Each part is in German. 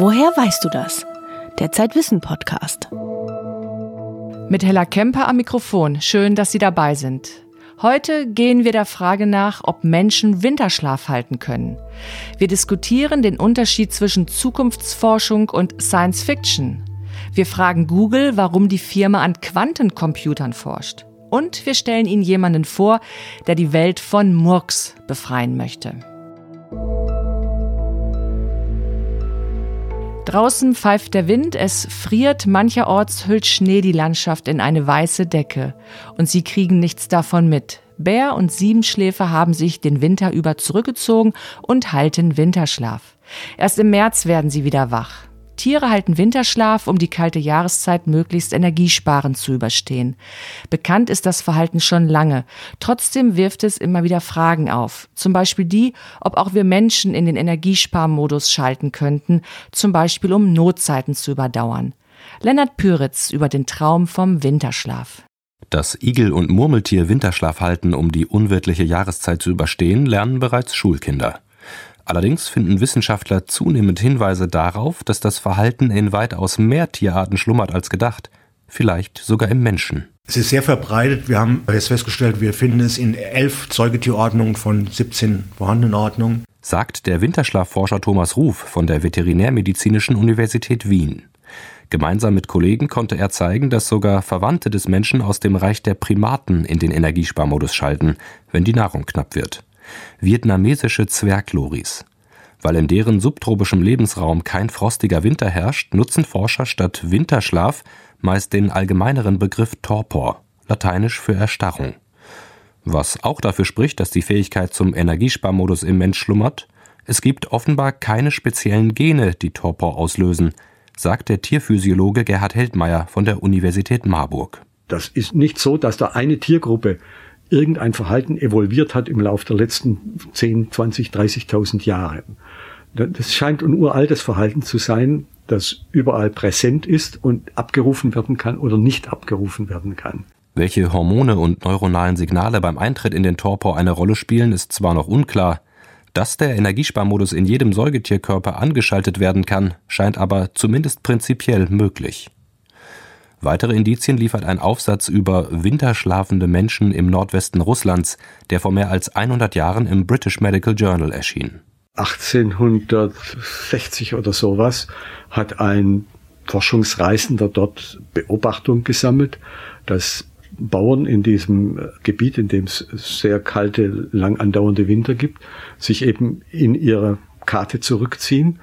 Woher weißt du das? Der Zeitwissen Podcast. Mit Hella Kemper am Mikrofon. Schön, dass Sie dabei sind. Heute gehen wir der Frage nach, ob Menschen Winterschlaf halten können. Wir diskutieren den Unterschied zwischen Zukunftsforschung und Science Fiction. Wir fragen Google, warum die Firma an Quantencomputern forscht. Und wir stellen Ihnen jemanden vor, der die Welt von Murks befreien möchte. Draußen pfeift der Wind, es friert, mancherorts hüllt Schnee die Landschaft in eine weiße Decke. Und sie kriegen nichts davon mit. Bär und Siebenschläfer haben sich den Winter über zurückgezogen und halten Winterschlaf. Erst im März werden sie wieder wach. Tiere halten Winterschlaf, um die kalte Jahreszeit möglichst energiesparend zu überstehen. Bekannt ist das Verhalten schon lange. Trotzdem wirft es immer wieder Fragen auf. Zum Beispiel die, ob auch wir Menschen in den Energiesparmodus schalten könnten, zum Beispiel um Notzeiten zu überdauern. Lennart Püritz über den Traum vom Winterschlaf. Dass Igel und Murmeltier Winterschlaf halten, um die unwirtliche Jahreszeit zu überstehen, lernen bereits Schulkinder. Allerdings finden Wissenschaftler zunehmend Hinweise darauf, dass das Verhalten in weitaus mehr Tierarten schlummert als gedacht, vielleicht sogar im Menschen. Es ist sehr verbreitet. Wir haben jetzt festgestellt, wir finden es in elf Säugetierordnungen von 17 vorhandenen Ordnungen. Sagt der Winterschlafforscher Thomas Ruf von der Veterinärmedizinischen Universität Wien. Gemeinsam mit Kollegen konnte er zeigen, dass sogar Verwandte des Menschen aus dem Reich der Primaten in den Energiesparmodus schalten, wenn die Nahrung knapp wird vietnamesische Zwergloris. Weil in deren subtropischem Lebensraum kein frostiger Winter herrscht, nutzen Forscher statt Winterschlaf meist den allgemeineren Begriff Torpor, lateinisch für Erstarrung. Was auch dafür spricht, dass die Fähigkeit zum Energiesparmodus im Mensch schlummert, es gibt offenbar keine speziellen Gene, die Torpor auslösen, sagt der Tierphysiologe Gerhard Heldmeier von der Universität Marburg. Das ist nicht so, dass da eine Tiergruppe irgendein Verhalten evolviert hat im Laufe der letzten 10, 20, 30.000 Jahre. Das scheint ein uraltes Verhalten zu sein, das überall präsent ist und abgerufen werden kann oder nicht abgerufen werden kann. Welche Hormone und neuronalen Signale beim Eintritt in den Torpor eine Rolle spielen, ist zwar noch unklar, dass der Energiesparmodus in jedem Säugetierkörper angeschaltet werden kann, scheint aber zumindest prinzipiell möglich. Weitere Indizien liefert ein Aufsatz über winterschlafende Menschen im Nordwesten Russlands, der vor mehr als 100 Jahren im British Medical Journal erschien. 1860 oder sowas hat ein Forschungsreisender dort Beobachtung gesammelt, dass Bauern in diesem Gebiet, in dem es sehr kalte, lang andauernde Winter gibt, sich eben in ihre Karte zurückziehen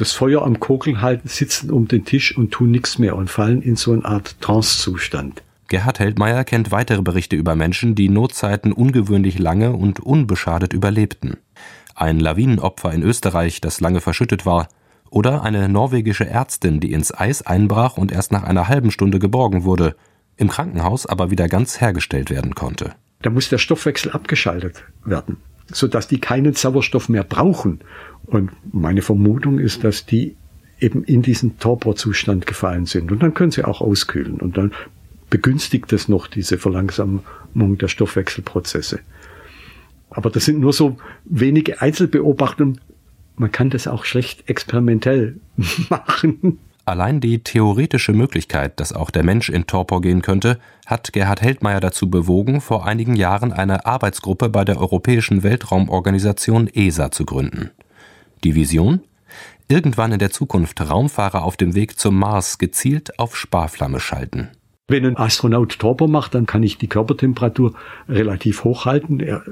das Feuer am Kokeln halten, sitzen um den Tisch und tun nichts mehr und fallen in so eine Art Trancezustand. Gerhard Heldmeier kennt weitere Berichte über Menschen, die Notzeiten ungewöhnlich lange und unbeschadet überlebten. Ein Lawinenopfer in Österreich, das lange verschüttet war, oder eine norwegische Ärztin, die ins Eis einbrach und erst nach einer halben Stunde geborgen wurde, im Krankenhaus aber wieder ganz hergestellt werden konnte. Da muss der Stoffwechsel abgeschaltet werden, sodass die keinen Sauerstoff mehr brauchen und meine Vermutung ist, dass die eben in diesen Torporzustand gefallen sind. Und dann können sie auch auskühlen. Und dann begünstigt es noch diese Verlangsamung der Stoffwechselprozesse. Aber das sind nur so wenige Einzelbeobachtungen. Man kann das auch schlecht experimentell machen. Allein die theoretische Möglichkeit, dass auch der Mensch in Torpor gehen könnte, hat Gerhard Heldmeier dazu bewogen, vor einigen Jahren eine Arbeitsgruppe bei der Europäischen Weltraumorganisation ESA zu gründen. Die Vision? Irgendwann in der Zukunft Raumfahrer auf dem Weg zum Mars gezielt auf Sparflamme schalten. Wenn ein Astronaut Torpor macht, dann kann ich die Körpertemperatur relativ hoch halten. Er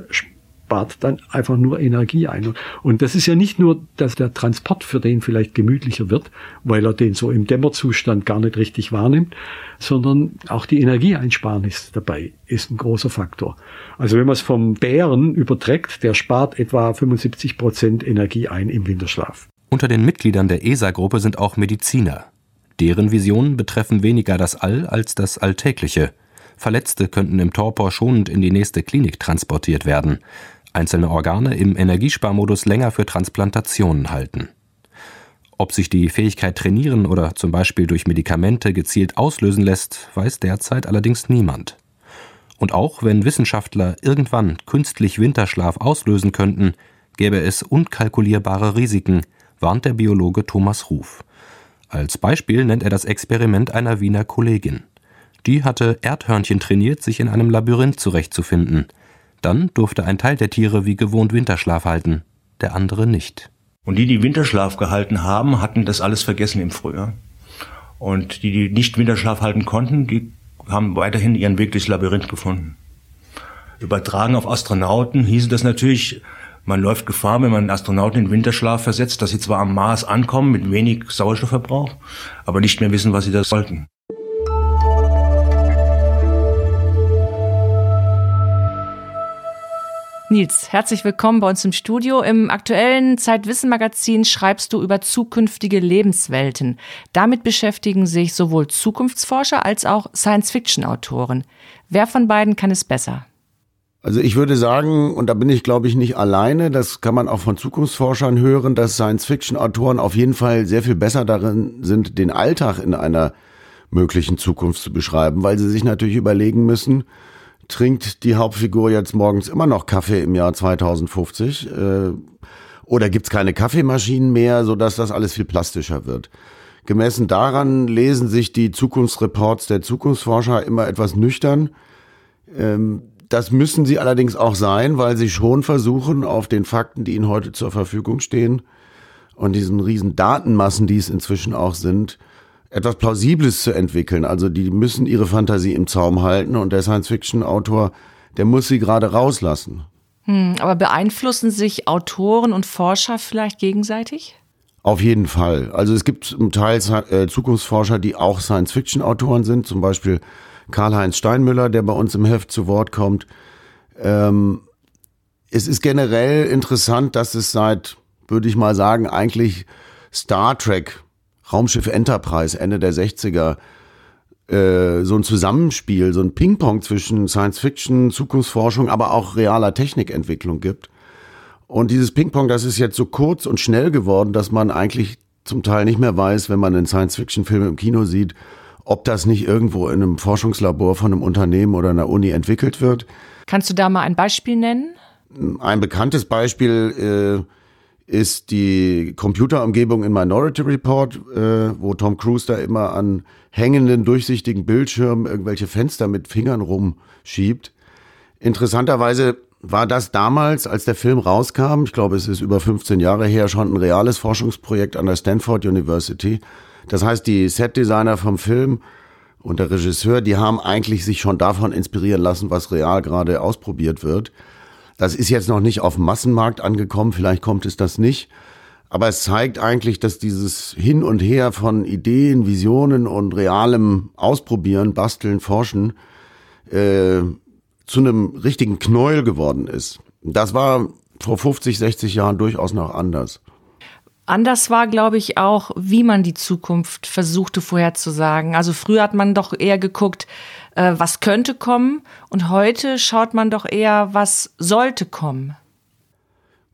spart dann einfach nur Energie ein. Und das ist ja nicht nur, dass der Transport für den vielleicht gemütlicher wird, weil er den so im Dämmerzustand gar nicht richtig wahrnimmt, sondern auch die Energieeinsparnis dabei ist ein großer Faktor. Also wenn man es vom Bären überträgt, der spart etwa 75 Prozent Energie ein im Winterschlaf. Unter den Mitgliedern der ESA-Gruppe sind auch Mediziner. Deren Visionen betreffen weniger das All als das Alltägliche. Verletzte könnten im Torpor schonend in die nächste Klinik transportiert werden einzelne Organe im Energiesparmodus länger für Transplantationen halten. Ob sich die Fähigkeit trainieren oder zum Beispiel durch Medikamente gezielt auslösen lässt, weiß derzeit allerdings niemand. Und auch wenn Wissenschaftler irgendwann künstlich Winterschlaf auslösen könnten, gäbe es unkalkulierbare Risiken, warnt der Biologe Thomas Ruf. Als Beispiel nennt er das Experiment einer Wiener Kollegin. Die hatte Erdhörnchen trainiert, sich in einem Labyrinth zurechtzufinden. Dann durfte ein Teil der Tiere wie gewohnt Winterschlaf halten, der andere nicht. Und die, die Winterschlaf gehalten haben, hatten das alles vergessen im Frühjahr. Und die, die nicht Winterschlaf halten konnten, die haben weiterhin ihren Weg durchs Labyrinth gefunden. Übertragen auf Astronauten hieße das natürlich, man läuft Gefahr, wenn man Astronauten in Winterschlaf versetzt, dass sie zwar am Mars ankommen mit wenig Sauerstoffverbrauch, aber nicht mehr wissen, was sie da sollten. Nils, herzlich willkommen bei uns im Studio. Im aktuellen Zeitwissen-Magazin schreibst du über zukünftige Lebenswelten. Damit beschäftigen sich sowohl Zukunftsforscher als auch Science-Fiction-Autoren. Wer von beiden kann es besser? Also ich würde sagen, und da bin ich glaube ich nicht alleine, das kann man auch von Zukunftsforschern hören, dass Science-Fiction-Autoren auf jeden Fall sehr viel besser darin sind, den Alltag in einer möglichen Zukunft zu beschreiben, weil sie sich natürlich überlegen müssen, trinkt die Hauptfigur jetzt morgens immer noch Kaffee im Jahr 2050 äh, oder gibt's keine Kaffeemaschinen mehr, sodass das alles viel plastischer wird. Gemessen daran lesen sich die Zukunftsreports der Zukunftsforscher immer etwas nüchtern. Ähm, das müssen sie allerdings auch sein, weil sie schon versuchen, auf den Fakten, die ihnen heute zur Verfügung stehen und diesen riesen Datenmassen, die es inzwischen auch sind, etwas Plausibles zu entwickeln. Also die müssen ihre Fantasie im Zaum halten und der Science-Fiction-Autor, der muss sie gerade rauslassen. Hm, aber beeinflussen sich Autoren und Forscher vielleicht gegenseitig? Auf jeden Fall. Also es gibt zum Teil äh, Zukunftsforscher, die auch Science-Fiction-Autoren sind, zum Beispiel Karl-Heinz Steinmüller, der bei uns im Heft zu Wort kommt. Ähm, es ist generell interessant, dass es seit, würde ich mal sagen, eigentlich Star Trek, Raumschiff Enterprise, Ende der 60er, äh, so ein Zusammenspiel, so ein Ping-Pong zwischen Science-Fiction, Zukunftsforschung, aber auch realer Technikentwicklung gibt. Und dieses Ping-Pong, das ist jetzt so kurz und schnell geworden, dass man eigentlich zum Teil nicht mehr weiß, wenn man einen Science-Fiction-Film im Kino sieht, ob das nicht irgendwo in einem Forschungslabor von einem Unternehmen oder einer Uni entwickelt wird. Kannst du da mal ein Beispiel nennen? Ein bekanntes Beispiel äh, ist die Computerumgebung in Minority Report, äh, wo Tom Cruise da immer an hängenden, durchsichtigen Bildschirmen irgendwelche Fenster mit Fingern rumschiebt. Interessanterweise war das damals, als der Film rauskam, ich glaube, es ist über 15 Jahre her, schon ein reales Forschungsprojekt an der Stanford University. Das heißt, die Setdesigner vom Film und der Regisseur, die haben eigentlich sich schon davon inspirieren lassen, was real gerade ausprobiert wird. Das ist jetzt noch nicht auf dem Massenmarkt angekommen, vielleicht kommt es das nicht. Aber es zeigt eigentlich, dass dieses Hin und Her von Ideen, Visionen und realem Ausprobieren, Basteln, Forschen äh, zu einem richtigen Knäuel geworden ist. Das war vor 50, 60 Jahren durchaus noch anders. Anders war, glaube ich, auch, wie man die Zukunft versuchte vorherzusagen. Also früher hat man doch eher geguckt, äh, was könnte kommen und heute schaut man doch eher, was sollte kommen.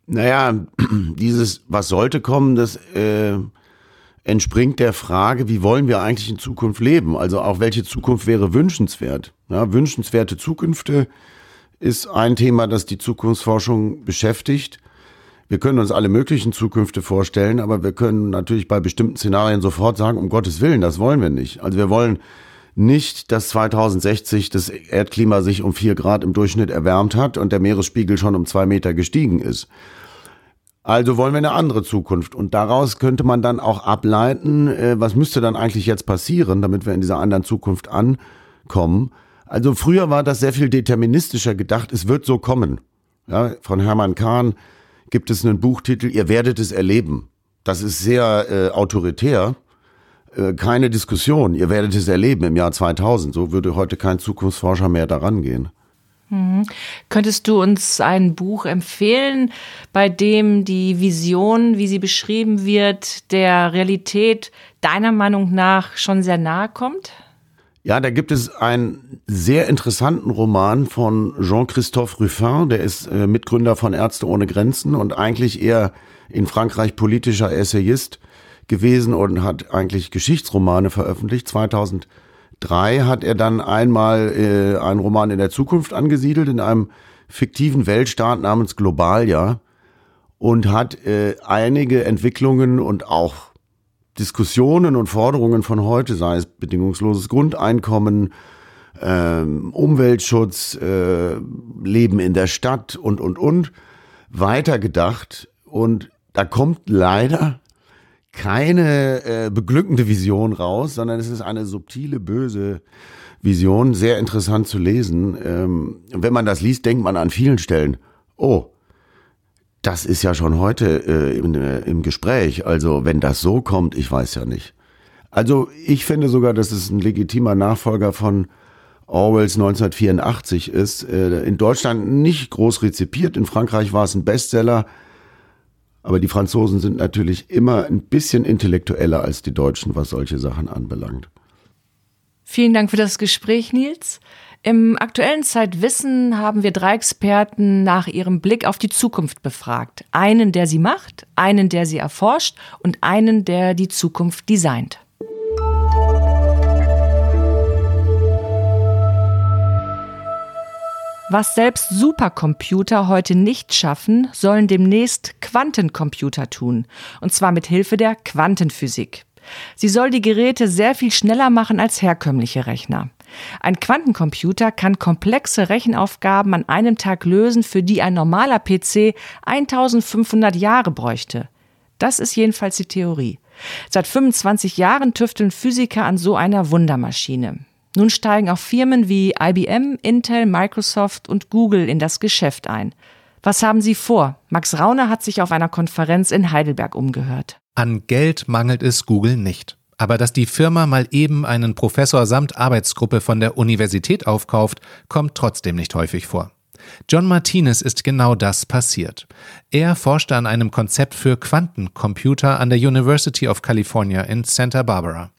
Naja, dieses, was sollte kommen, das äh, entspringt der Frage, wie wollen wir eigentlich in Zukunft leben? Also auch welche Zukunft wäre wünschenswert? Ja, wünschenswerte Zukünfte ist ein Thema, das die Zukunftsforschung beschäftigt. Wir können uns alle möglichen Zukünfte vorstellen, aber wir können natürlich bei bestimmten Szenarien sofort sagen, um Gottes Willen, das wollen wir nicht. Also wir wollen nicht, dass 2060 das Erdklima sich um vier Grad im Durchschnitt erwärmt hat und der Meeresspiegel schon um zwei Meter gestiegen ist. Also wollen wir eine andere Zukunft. Und daraus könnte man dann auch ableiten, äh, was müsste dann eigentlich jetzt passieren, damit wir in dieser anderen Zukunft ankommen. Also früher war das sehr viel deterministischer gedacht, es wird so kommen. Ja, von Hermann Kahn gibt es einen Buchtitel, ihr werdet es erleben. Das ist sehr äh, autoritär. Äh, keine Diskussion, ihr werdet es erleben im Jahr 2000. So würde heute kein Zukunftsforscher mehr daran gehen. Mhm. Könntest du uns ein Buch empfehlen, bei dem die Vision, wie sie beschrieben wird, der Realität deiner Meinung nach schon sehr nahe kommt? Ja, da gibt es einen sehr interessanten Roman von Jean-Christophe Ruffin, der ist äh, Mitgründer von Ärzte ohne Grenzen und eigentlich eher in Frankreich politischer Essayist gewesen und hat eigentlich Geschichtsromane veröffentlicht. 2003 hat er dann einmal äh, einen Roman in der Zukunft angesiedelt, in einem fiktiven Weltstaat namens Globalia. und hat äh, einige Entwicklungen und auch Diskussionen und Forderungen von heute, sei es bedingungsloses Grundeinkommen, ähm, Umweltschutz, äh, Leben in der Stadt und, und, und, weitergedacht. Und da kommt leider keine äh, beglückende Vision raus, sondern es ist eine subtile, böse Vision, sehr interessant zu lesen. Ähm, wenn man das liest, denkt man an vielen Stellen, oh, das ist ja schon heute äh, im, äh, im Gespräch. Also wenn das so kommt, ich weiß ja nicht. Also ich finde sogar, dass es ein legitimer Nachfolger von Orwells 1984 ist. Äh, in Deutschland nicht groß rezipiert, in Frankreich war es ein Bestseller. Aber die Franzosen sind natürlich immer ein bisschen intellektueller als die Deutschen, was solche Sachen anbelangt. Vielen Dank für das Gespräch, Nils. Im aktuellen Zeitwissen haben wir drei Experten nach ihrem Blick auf die Zukunft befragt. Einen, der sie macht, einen, der sie erforscht und einen, der die Zukunft designt. Was selbst Supercomputer heute nicht schaffen, sollen demnächst Quantencomputer tun. Und zwar mit Hilfe der Quantenphysik. Sie soll die Geräte sehr viel schneller machen als herkömmliche Rechner. Ein Quantencomputer kann komplexe Rechenaufgaben an einem Tag lösen, für die ein normaler PC 1500 Jahre bräuchte. Das ist jedenfalls die Theorie. Seit 25 Jahren tüfteln Physiker an so einer Wundermaschine. Nun steigen auch Firmen wie IBM, Intel, Microsoft und Google in das Geschäft ein. Was haben sie vor? Max Rauner hat sich auf einer Konferenz in Heidelberg umgehört. An Geld mangelt es Google nicht. Aber dass die Firma mal eben einen Professor samt Arbeitsgruppe von der Universität aufkauft, kommt trotzdem nicht häufig vor. John Martinez ist genau das passiert. Er forschte an einem Konzept für Quantencomputer an der University of California in Santa Barbara.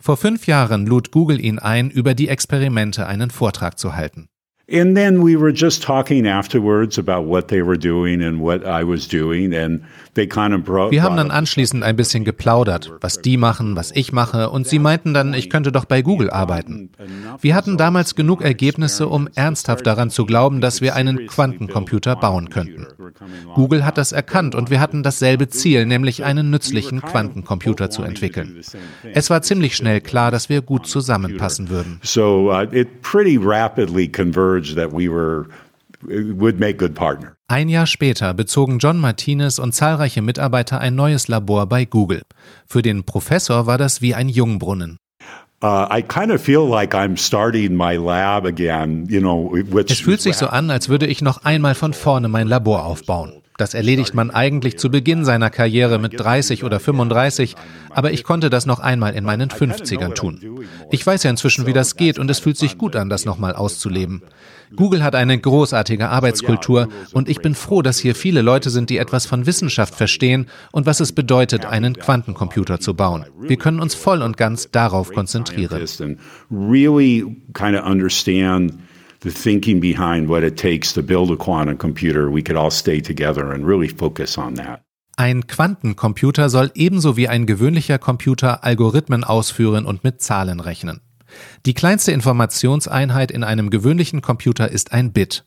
Vor fünf Jahren lud Google ihn ein, über die Experimente einen Vortrag zu halten. And then we were just talking afterwards about what they were doing and what I was doing and wir haben dann anschließend ein bisschen geplaudert, was die machen, was ich mache, und sie meinten dann, ich könnte doch bei Google arbeiten. Wir hatten damals genug Ergebnisse, um ernsthaft daran zu glauben, dass wir einen Quantencomputer bauen könnten. Google hat das erkannt und wir hatten dasselbe Ziel, nämlich einen nützlichen Quantencomputer zu entwickeln. Es war ziemlich schnell klar, dass wir gut zusammenpassen würden. So uh, it pretty rapidly converged that we were would make good partner. Ein Jahr später bezogen John Martinez und zahlreiche Mitarbeiter ein neues Labor bei Google. Für den Professor war das wie ein Jungbrunnen. Es fühlt sich so an, als würde ich noch einmal von vorne mein Labor aufbauen. Das erledigt man eigentlich zu Beginn seiner Karriere mit 30 oder 35, aber ich konnte das noch einmal in meinen 50ern tun. Ich weiß ja inzwischen, wie das geht und es fühlt sich gut an, das nochmal auszuleben. Google hat eine großartige Arbeitskultur und ich bin froh, dass hier viele Leute sind, die etwas von Wissenschaft verstehen und was es bedeutet, einen Quantencomputer zu bauen. Wir können uns voll und ganz darauf konzentrieren. The thinking behind what it takes to build a quantum computer, we could all stay together and really focus on that. Ein Quantencomputer soll ebenso wie ein gewöhnlicher Computer Algorithmen ausführen und mit Zahlen rechnen. Die kleinste Informationseinheit in einem gewöhnlichen Computer ist ein Bit.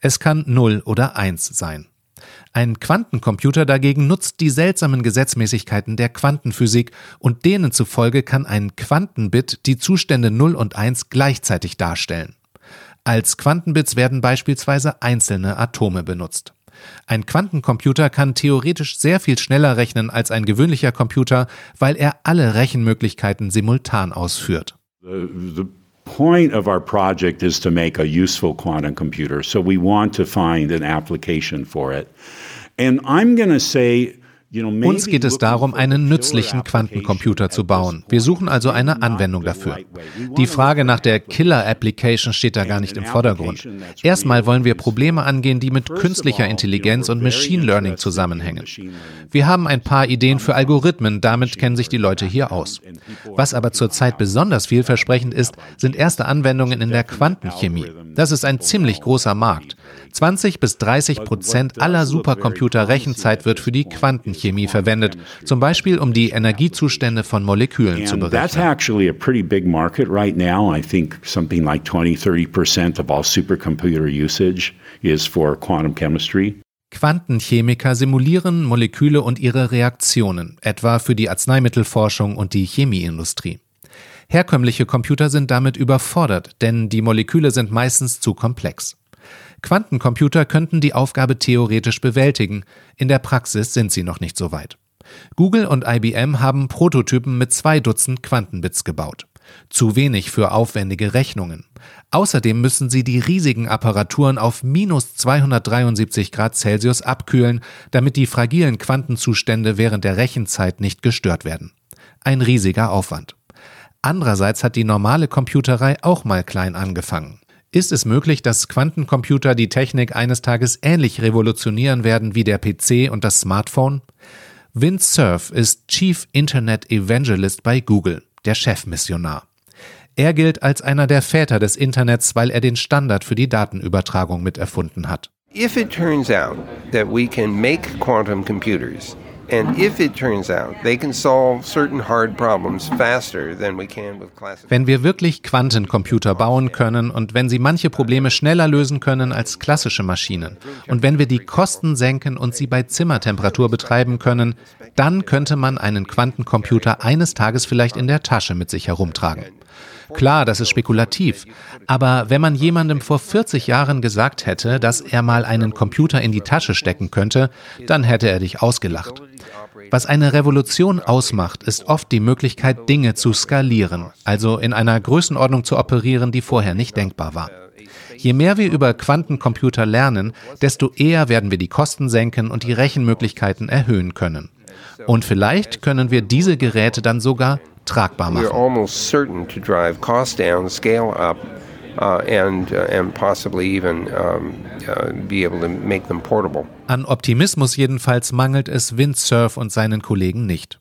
Es kann 0 oder 1 sein. Ein Quantencomputer dagegen nutzt die seltsamen Gesetzmäßigkeiten der Quantenphysik und denen zufolge kann ein Quantenbit die Zustände 0 und 1 gleichzeitig darstellen. Als Quantenbits werden beispielsweise einzelne Atome benutzt. Ein Quantencomputer kann theoretisch sehr viel schneller rechnen als ein gewöhnlicher Computer, weil er alle Rechenmöglichkeiten simultan ausführt. The, the point of our project is to make a useful quantum computer. So we want to find an application for it. And I'm going to say uns geht es darum, einen nützlichen Quantencomputer zu bauen. Wir suchen also eine Anwendung dafür. Die Frage nach der Killer-Application steht da gar nicht im Vordergrund. Erstmal wollen wir Probleme angehen, die mit künstlicher Intelligenz und Machine Learning zusammenhängen. Wir haben ein paar Ideen für Algorithmen, damit kennen sich die Leute hier aus. Was aber zurzeit besonders vielversprechend ist, sind erste Anwendungen in der Quantenchemie. Das ist ein ziemlich großer Markt. 20 bis 30 Prozent aller Supercomputer-Rechenzeit wird für die Quantenchemie verwendet, zum Beispiel um die Energiezustände von Molekülen zu berechnen. That's actually a pretty big market right now. I think something like 20, 30 percent of all supercomputer usage is for quantum chemistry. Quantenchemiker simulieren Moleküle und ihre Reaktionen, etwa für die Arzneimittelforschung und die Chemieindustrie. Herkömmliche Computer sind damit überfordert, denn die Moleküle sind meistens zu komplex. Quantencomputer könnten die Aufgabe theoretisch bewältigen, in der Praxis sind sie noch nicht so weit. Google und IBM haben Prototypen mit zwei Dutzend Quantenbits gebaut. Zu wenig für aufwendige Rechnungen. Außerdem müssen sie die riesigen Apparaturen auf minus 273 Grad Celsius abkühlen, damit die fragilen Quantenzustände während der Rechenzeit nicht gestört werden. Ein riesiger Aufwand. Andererseits hat die normale Computerei auch mal klein angefangen. Ist es möglich, dass Quantencomputer die Technik eines Tages ähnlich revolutionieren werden wie der PC und das Smartphone? Vince Cerf ist Chief Internet Evangelist bei Google, der Chefmissionar. Er gilt als einer der Väter des Internets, weil er den Standard für die Datenübertragung miterfunden hat. If it turns out that we can make quantum computers Wenn wir wirklich Quantencomputer bauen können und wenn sie manche Probleme schneller lösen können als klassische Maschinen und wenn wir die Kosten senken und sie bei Zimmertemperatur betreiben können, dann könnte man einen Quantencomputer eines Tages vielleicht in der Tasche mit sich herumtragen. Klar, das ist spekulativ. Aber wenn man jemandem vor 40 Jahren gesagt hätte, dass er mal einen Computer in die Tasche stecken könnte, dann hätte er dich ausgelacht. Was eine Revolution ausmacht, ist oft die Möglichkeit, Dinge zu skalieren, also in einer Größenordnung zu operieren, die vorher nicht denkbar war. Je mehr wir über Quantencomputer lernen, desto eher werden wir die Kosten senken und die Rechenmöglichkeiten erhöhen können. Und vielleicht können wir diese Geräte dann sogar tragbar machen. Uh, and, uh, and possibly even uh, be able to make them portable. An Optimismus jedenfalls mangelt es Windsurf und seinen Kollegen nicht.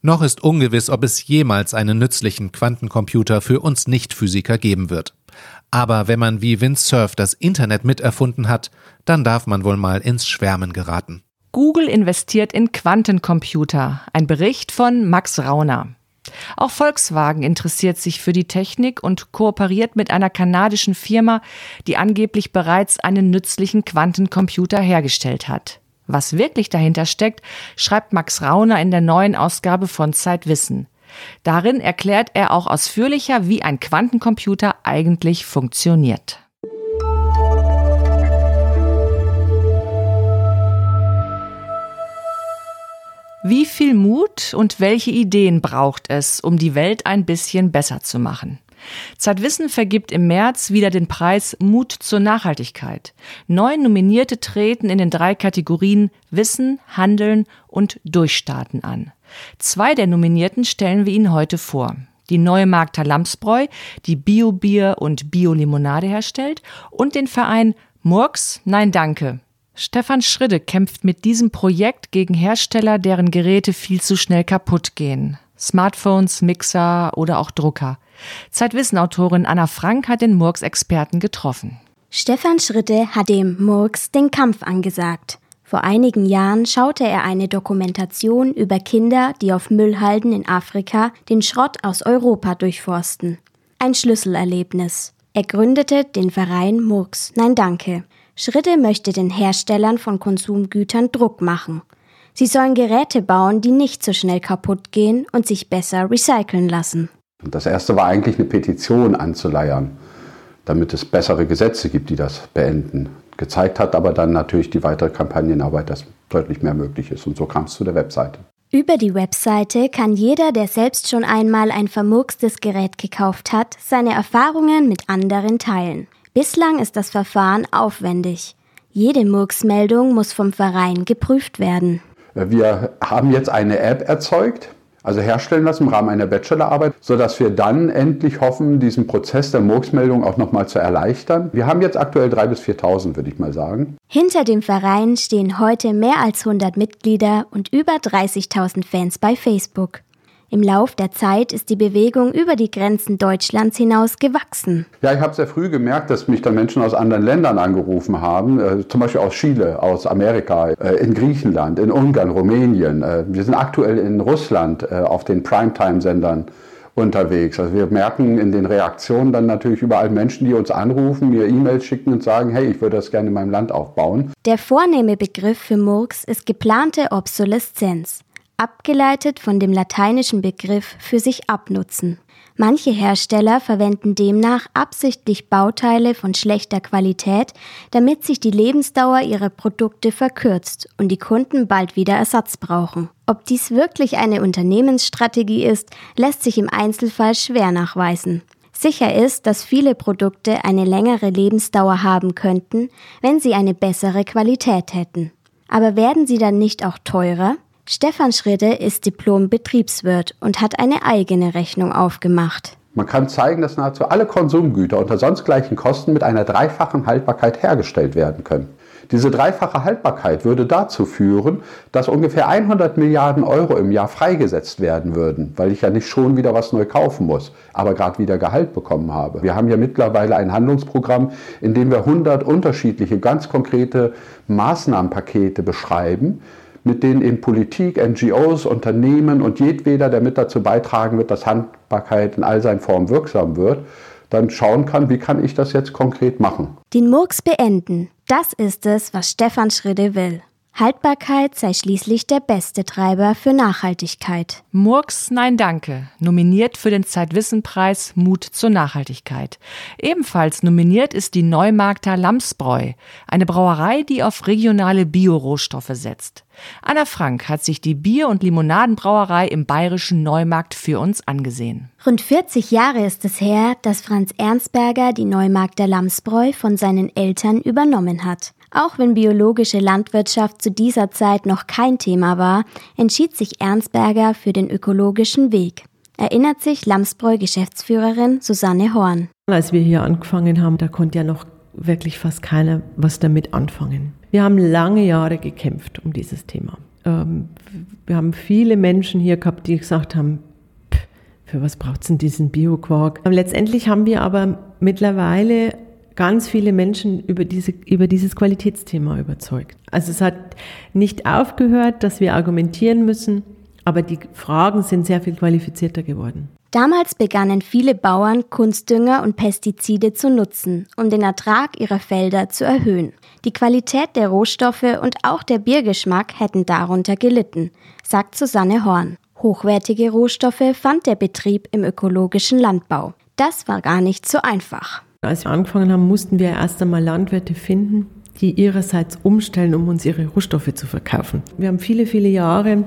Noch ist ungewiss, ob es jemals einen nützlichen Quantencomputer für uns Nicht-Physiker geben wird. Aber wenn man wie Windsurf das Internet miterfunden hat, dann darf man wohl mal ins Schwärmen geraten. Google investiert in Quantencomputer. Ein Bericht von Max Rauner. Auch Volkswagen interessiert sich für die Technik und kooperiert mit einer kanadischen Firma, die angeblich bereits einen nützlichen Quantencomputer hergestellt hat. Was wirklich dahinter steckt, schreibt Max Rauner in der neuen Ausgabe von Zeitwissen. Darin erklärt er auch ausführlicher, wie ein Quantencomputer eigentlich funktioniert. Wie viel Mut und welche Ideen braucht es, um die Welt ein bisschen besser zu machen? Zeitwissen vergibt im März wieder den Preis Mut zur Nachhaltigkeit. Neun Nominierte treten in den drei Kategorien Wissen, Handeln und Durchstarten an. Zwei der Nominierten stellen wir Ihnen heute vor. Die neue Magda Lamsbräu, die Bio-Bier und Bio-Limonade herstellt und den Verein Murks, nein danke, Stefan Schridde kämpft mit diesem Projekt gegen Hersteller, deren Geräte viel zu schnell kaputt gehen. Smartphones, Mixer oder auch Drucker. Zeitwissenautorin Anna Frank hat den Murks-Experten getroffen. Stefan Schritte hat dem Murks den Kampf angesagt. Vor einigen Jahren schaute er eine Dokumentation über Kinder, die auf Müllhalden in Afrika den Schrott aus Europa durchforsten. Ein Schlüsselerlebnis. Er gründete den Verein Murks Nein Danke. Schritte möchte den Herstellern von Konsumgütern Druck machen. Sie sollen Geräte bauen, die nicht so schnell kaputt gehen und sich besser recyceln lassen. Das erste war eigentlich eine Petition anzuleiern, damit es bessere Gesetze gibt, die das beenden. Gezeigt hat aber dann natürlich die weitere Kampagnenarbeit, dass deutlich mehr möglich ist. Und so kam es zu der Webseite. Über die Webseite kann jeder, der selbst schon einmal ein vermurkstes Gerät gekauft hat, seine Erfahrungen mit anderen teilen. Bislang ist das Verfahren aufwendig. Jede Murksmeldung muss vom Verein geprüft werden. Wir haben jetzt eine App erzeugt, also herstellen lassen im Rahmen einer Bachelorarbeit, sodass wir dann endlich hoffen, diesen Prozess der Murksmeldung auch nochmal zu erleichtern. Wir haben jetzt aktuell 3.000 bis 4.000, würde ich mal sagen. Hinter dem Verein stehen heute mehr als 100 Mitglieder und über 30.000 Fans bei Facebook. Im Lauf der Zeit ist die Bewegung über die Grenzen Deutschlands hinaus gewachsen. Ja, ich habe sehr früh gemerkt, dass mich dann Menschen aus anderen Ländern angerufen haben, äh, zum Beispiel aus Chile, aus Amerika, äh, in Griechenland, in Ungarn, Rumänien. Äh, wir sind aktuell in Russland äh, auf den Primetime-Sendern unterwegs. Also wir merken in den Reaktionen dann natürlich überall Menschen, die uns anrufen, mir E-Mails schicken und sagen, hey, ich würde das gerne in meinem Land aufbauen. Der vornehme Begriff für Murks ist geplante Obsoleszenz, abgeleitet von dem lateinischen Begriff für sich abnutzen. Manche Hersteller verwenden demnach absichtlich Bauteile von schlechter Qualität, damit sich die Lebensdauer ihrer Produkte verkürzt und die Kunden bald wieder Ersatz brauchen. Ob dies wirklich eine Unternehmensstrategie ist, lässt sich im Einzelfall schwer nachweisen. Sicher ist, dass viele Produkte eine längere Lebensdauer haben könnten, wenn sie eine bessere Qualität hätten. Aber werden sie dann nicht auch teurer? Stefan Schridde ist Diplom-Betriebswirt und hat eine eigene Rechnung aufgemacht. Man kann zeigen, dass nahezu alle Konsumgüter unter sonst gleichen Kosten mit einer dreifachen Haltbarkeit hergestellt werden können. Diese dreifache Haltbarkeit würde dazu führen, dass ungefähr 100 Milliarden Euro im Jahr freigesetzt werden würden, weil ich ja nicht schon wieder was neu kaufen muss, aber gerade wieder Gehalt bekommen habe. Wir haben ja mittlerweile ein Handlungsprogramm, in dem wir 100 unterschiedliche, ganz konkrete Maßnahmenpakete beschreiben, mit denen in Politik, NGOs, Unternehmen und jedweder, der mit dazu beitragen wird, dass Handbarkeit in all seinen Formen wirksam wird, dann schauen kann, wie kann ich das jetzt konkret machen. Den Murks beenden, das ist es, was Stefan Schridde will. Haltbarkeit sei schließlich der beste Treiber für Nachhaltigkeit. Murks Nein Danke, nominiert für den Zeitwissenpreis Mut zur Nachhaltigkeit. Ebenfalls nominiert ist die Neumarkter Lamsbräu, eine Brauerei, die auf regionale Biorohstoffe setzt. Anna Frank hat sich die Bier- und Limonadenbrauerei im bayerischen Neumarkt für uns angesehen. Rund 40 Jahre ist es her, dass Franz Ernstberger die Neumarkter Lamsbräu von seinen Eltern übernommen hat. Auch wenn biologische Landwirtschaft zu dieser Zeit noch kein Thema war, entschied sich Ernstberger für den ökologischen Weg. Erinnert sich Lamsbräu-Geschäftsführerin Susanne Horn. Als wir hier angefangen haben, da konnte ja noch wirklich fast keiner was damit anfangen. Wir haben lange Jahre gekämpft um dieses Thema. Ähm, wir haben viele Menschen hier gehabt, die gesagt haben, für was braucht es denn diesen Bioquark? Letztendlich haben wir aber mittlerweile ganz viele Menschen über, diese, über dieses Qualitätsthema überzeugt. Also es hat nicht aufgehört, dass wir argumentieren müssen, aber die Fragen sind sehr viel qualifizierter geworden. Damals begannen viele Bauern Kunstdünger und Pestizide zu nutzen, um den Ertrag ihrer Felder zu erhöhen. Die Qualität der Rohstoffe und auch der Biergeschmack hätten darunter gelitten, sagt Susanne Horn. Hochwertige Rohstoffe fand der Betrieb im ökologischen Landbau. Das war gar nicht so einfach. Als wir angefangen haben, mussten wir erst einmal Landwirte finden, die ihrerseits umstellen, um uns ihre Rohstoffe zu verkaufen. Wir haben viele, viele Jahre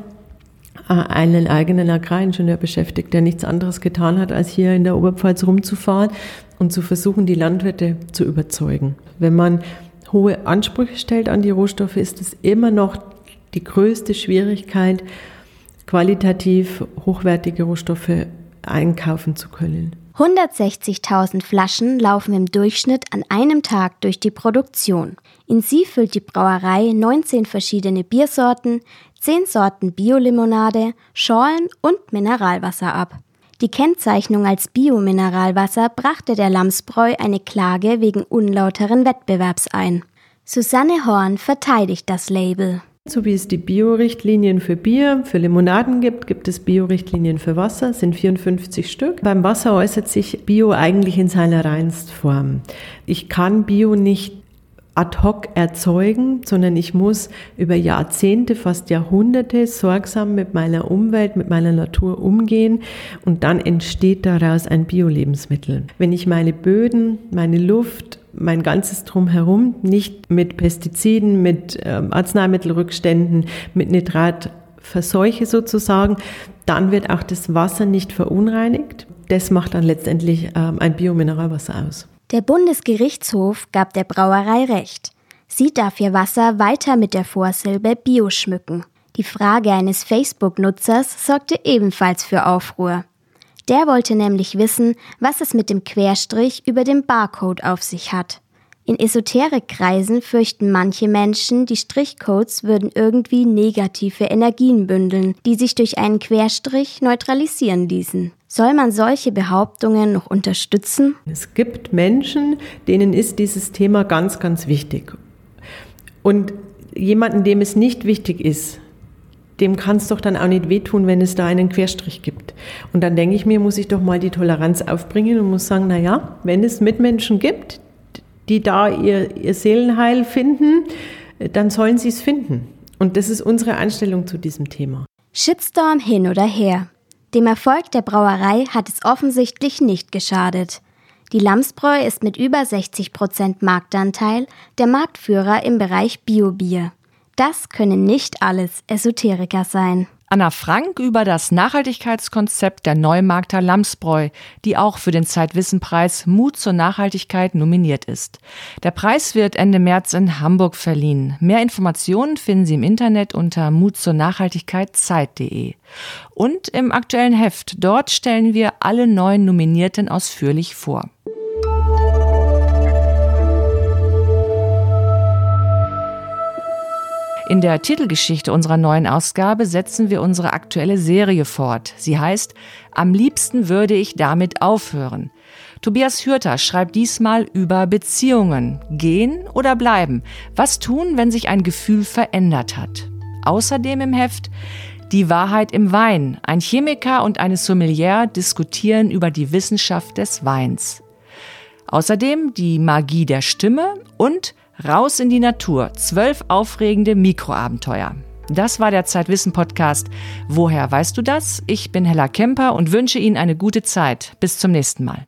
äh, einen eigenen Agraringenieur beschäftigt, der nichts anderes getan hat, als hier in der Oberpfalz rumzufahren und zu versuchen, die Landwirte zu überzeugen. Wenn man hohe Ansprüche stellt an die Rohstoffe, ist es immer noch die größte Schwierigkeit, qualitativ hochwertige Rohstoffe einkaufen zu können. 160.000 Flaschen laufen im Durchschnitt an einem Tag durch die Produktion. In sie füllt die Brauerei 19 verschiedene Biersorten, 10 Sorten Biolimonade, Schorlen und Mineralwasser ab. Die Kennzeichnung als Biomineralwasser brachte der Lamsbräu eine Klage wegen unlauteren Wettbewerbs ein. Susanne Horn verteidigt das Label. So wie es die Bio-Richtlinien für Bier, für Limonaden gibt, gibt es Bio-Richtlinien für Wasser, sind 54 Stück. Beim Wasser äußert sich Bio eigentlich in seiner Reinstform. Ich kann Bio nicht ad hoc erzeugen, sondern ich muss über Jahrzehnte, fast Jahrhunderte sorgsam mit meiner Umwelt, mit meiner Natur umgehen und dann entsteht daraus ein Bio-Lebensmittel. Wenn ich meine Böden, meine Luft, mein ganzes Drumherum nicht mit Pestiziden, mit ähm, Arzneimittelrückständen, mit Nitrat verseuche sozusagen, dann wird auch das Wasser nicht verunreinigt. Das macht dann letztendlich ähm, ein Biomineralwasser aus. Der Bundesgerichtshof gab der Brauerei recht. Sie darf ihr Wasser weiter mit der Vorsilbe Bio schmücken. Die Frage eines Facebook-Nutzers sorgte ebenfalls für Aufruhr. Der wollte nämlich wissen, was es mit dem Querstrich über dem Barcode auf sich hat. In Esoterikkreisen fürchten manche Menschen, die Strichcodes würden irgendwie negative Energien bündeln, die sich durch einen Querstrich neutralisieren ließen. Soll man solche Behauptungen noch unterstützen? Es gibt Menschen, denen ist dieses Thema ganz, ganz wichtig. Und jemanden, dem es nicht wichtig ist, dem kann es doch dann auch nicht wehtun, wenn es da einen Querstrich gibt. Und dann denke ich mir, muss ich doch mal die Toleranz aufbringen und muss sagen, na ja, wenn es Mitmenschen gibt, die da ihr, ihr Seelenheil finden, dann sollen sie es finden. Und das ist unsere Einstellung zu diesem Thema. Shitstorm hin oder her. Dem Erfolg der Brauerei hat es offensichtlich nicht geschadet. Die Lamsbräu ist mit über 60 Prozent Marktanteil der Marktführer im Bereich Biobier. Das können nicht alles Esoteriker sein. Anna Frank über das Nachhaltigkeitskonzept der Neumarkter Lamsbräu, die auch für den Zeitwissenpreis Mut zur Nachhaltigkeit nominiert ist. Der Preis wird Ende März in Hamburg verliehen. Mehr Informationen finden Sie im Internet unter Mut zur Nachhaltigkeit Zeit.de. Und im aktuellen Heft, dort stellen wir alle neuen Nominierten ausführlich vor. In der Titelgeschichte unserer neuen Ausgabe setzen wir unsere aktuelle Serie fort. Sie heißt Am liebsten würde ich damit aufhören. Tobias Hürter schreibt diesmal über Beziehungen. Gehen oder bleiben? Was tun, wenn sich ein Gefühl verändert hat? Außerdem im Heft Die Wahrheit im Wein. Ein Chemiker und eine Sommelier diskutieren über die Wissenschaft des Weins. Außerdem die Magie der Stimme und Raus in die Natur. Zwölf aufregende Mikroabenteuer. Das war der Zeitwissen-Podcast. Woher weißt du das? Ich bin Hella Kemper und wünsche Ihnen eine gute Zeit. Bis zum nächsten Mal.